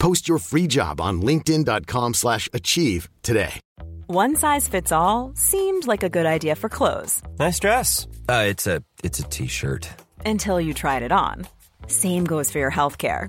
Post your free job on linkedin.com/achieve slash achieve today. One size fits all seemed like a good idea for clothes Nice dress. Uh, it's a it's a t-shirt. until you tried it on. Same goes for your healthcare.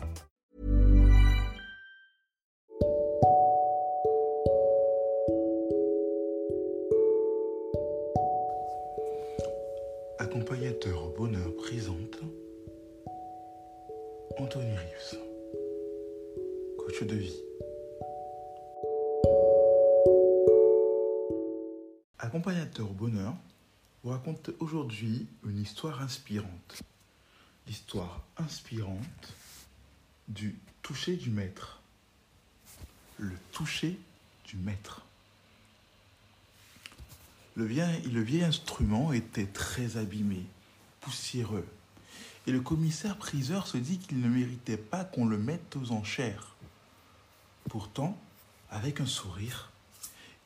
Accompagnateur au bonheur présente Anthony Rives, coach de vie. Accompagnateur au bonheur vous raconte aujourd'hui une histoire inspirante. L'histoire inspirante du toucher du maître. Le toucher du maître. Le vieil, instrument était très abîmé, poussiéreux, et le commissaire priseur se dit qu'il ne méritait pas qu'on le mette aux enchères. Pourtant, avec un sourire,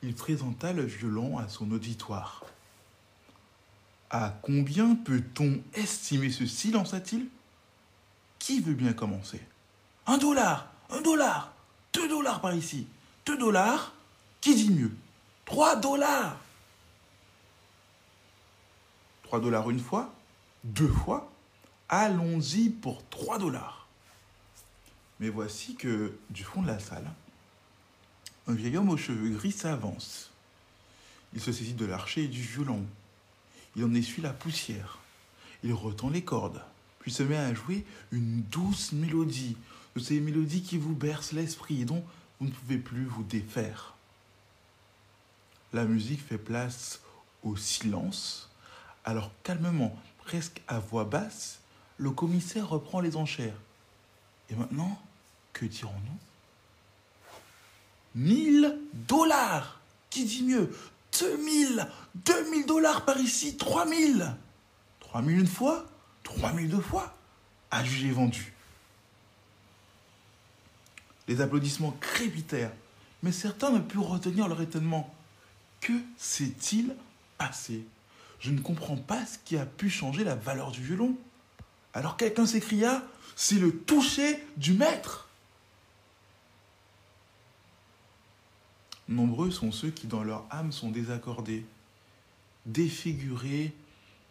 il présenta le violon à son auditoire. À combien peut-on estimer ceci lança-t-il Qui veut bien commencer? Un dollar Un dollar Deux dollars par ici Deux dollars Qui dit mieux? Trois dollars 3 dollars une fois, deux fois, allons-y pour 3 dollars. Mais voici que, du fond de la salle, un vieil homme aux cheveux gris s'avance. Il se saisit de l'archet et du violon. Il en essuie la poussière. Il retend les cordes, puis se met à jouer une douce mélodie, de ces mélodies qui vous bercent l'esprit et dont vous ne pouvez plus vous défaire. La musique fait place au silence alors calmement, presque à voix basse, le commissaire reprend les enchères. Et maintenant, que dirons-nous? 1000 dollars! Qui dit mieux? 2000 2000 dollars par ici 3000 3000 une fois? 3000 deux fois? À juger vendu. Les applaudissements crépitèrent, mais certains ne purent retenir leur étonnement. Que s'est-il passé? Je ne comprends pas ce qui a pu changer la valeur du violon. Alors quelqu'un s'écria, c'est le toucher du maître. Nombreux sont ceux qui dans leur âme sont désaccordés, défigurés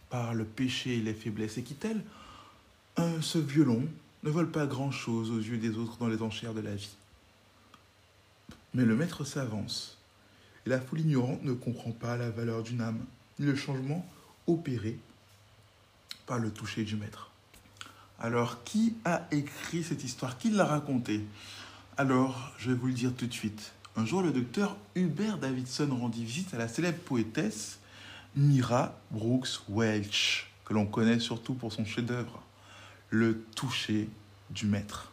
par le péché et les faiblesses, et qui tel ce violon ne vole pas grand-chose aux yeux des autres dans les enchères de la vie. Mais le maître s'avance, et la foule ignorante ne comprend pas la valeur d'une âme le changement opéré par le toucher du maître. Alors, qui a écrit cette histoire? Qui l'a racontée? Alors, je vais vous le dire tout de suite. Un jour, le docteur Hubert Davidson rendit visite à la célèbre poétesse Myra Brooks Welch, que l'on connaît surtout pour son chef-d'œuvre, Le toucher du maître.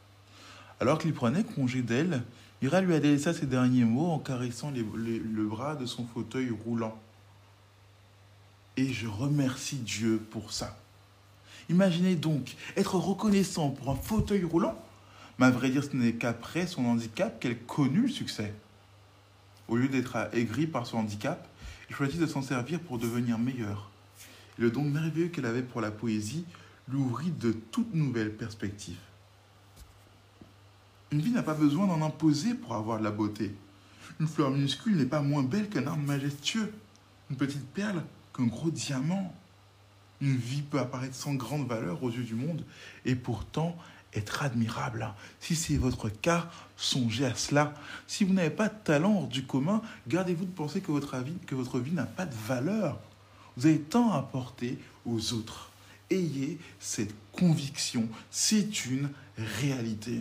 Alors qu'il prenait congé d'elle, Myra lui a délaissé ces derniers mots en caressant le bras de son fauteuil roulant. Et je remercie Dieu pour ça. Imaginez donc être reconnaissant pour un fauteuil roulant. Mais à vrai dire, ce n'est qu'après son handicap qu'elle connut le succès. Au lieu d'être aigrie par son handicap, il choisit de s'en servir pour devenir meilleure. Et le don merveilleux qu'elle avait pour la poésie lui ouvrit de toutes nouvelles perspectives. Une vie n'a pas besoin d'en imposer pour avoir de la beauté. Une fleur minuscule n'est pas moins belle qu'un arbre majestueux. Une petite perle qu'un gros diamant. Une vie peut apparaître sans grande valeur aux yeux du monde et pourtant être admirable. Si c'est votre cas, songez à cela. Si vous n'avez pas de talent hors du commun, gardez-vous de penser que votre vie, que votre vie n'a pas de valeur. Vous avez tant à apporter aux autres. ayez cette conviction. C'est une réalité.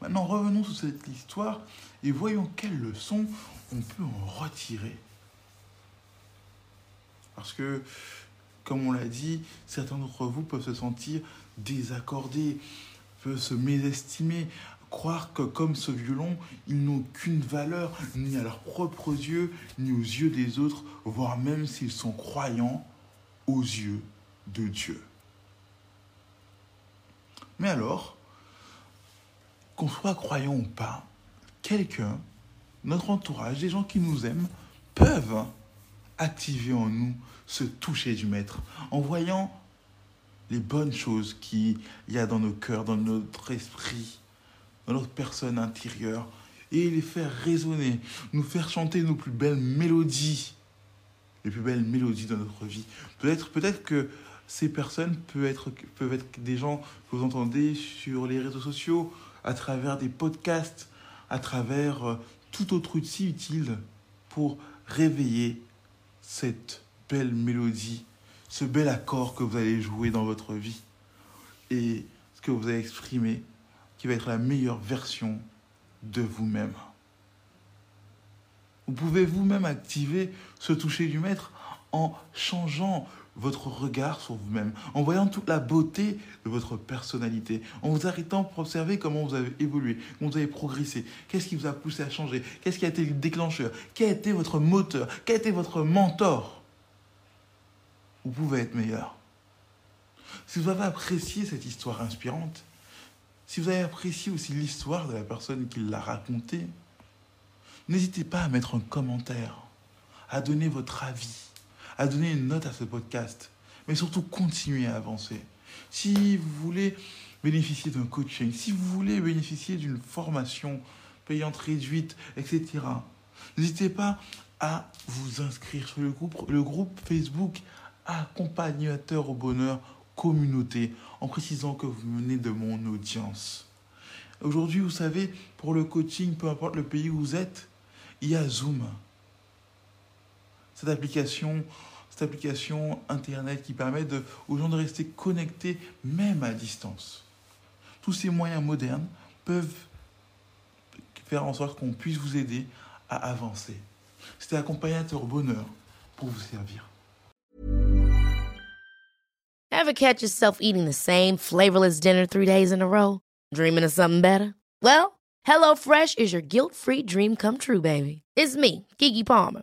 Maintenant, revenons sur cette histoire et voyons quelles leçons on peut en retirer. Parce que, comme on l'a dit, certains d'entre vous peuvent se sentir désaccordés, peuvent se mésestimer, croire que comme ce violon, ils n'ont qu'une valeur, ni à leurs propres yeux, ni aux yeux des autres, voire même s'ils sont croyants aux yeux de Dieu. Mais alors, qu'on soit croyant ou pas, quelqu'un, notre entourage, des gens qui nous aiment, peuvent activer en nous ce toucher du Maître en voyant les bonnes choses qu'il y a dans nos cœurs, dans notre esprit, dans notre personne intérieure, et les faire résonner, nous faire chanter nos plus belles mélodies, les plus belles mélodies de notre vie. Peut-être peut-être que ces personnes peuvent être, peuvent être des gens que vous entendez sur les réseaux sociaux, à travers des podcasts, à travers euh, tout autre outil utile pour réveiller cette belle mélodie, ce bel accord que vous allez jouer dans votre vie et ce que vous allez exprimer qui va être la meilleure version de vous-même. Vous pouvez vous-même activer ce toucher du maître en changeant votre regard sur vous-même, en voyant toute la beauté de votre personnalité, en vous arrêtant pour observer comment vous avez évolué, comment vous avez progressé, qu'est-ce qui vous a poussé à changer, qu'est-ce qui a été le déclencheur, quel a été votre moteur, quel a été votre mentor. Vous pouvez être meilleur. Si vous avez apprécié cette histoire inspirante, si vous avez apprécié aussi l'histoire de la personne qui l'a racontée, n'hésitez pas à mettre un commentaire, à donner votre avis à donner une note à ce podcast, mais surtout continuer à avancer. Si vous voulez bénéficier d'un coaching, si vous voulez bénéficier d'une formation payante réduite, etc., n'hésitez pas à vous inscrire sur le groupe, le groupe Facebook Accompagnateur au bonheur communauté, en précisant que vous venez de mon audience. Aujourd'hui, vous savez, pour le coaching, peu importe le pays où vous êtes, il y a Zoom. Cette application cette application Internet qui permet de, aux gens de rester connectés même à distance. Tous ces moyens modernes peuvent faire en sorte qu'on puisse vous aider à avancer. C'était accompagnateur bonheur pour vous servir. Ever catch yourself eating the same flavorless dinner three days in a row? Dreaming of something better? Well, HelloFresh is your guilt-free dream come true, baby. It's me, Kiki Palmer.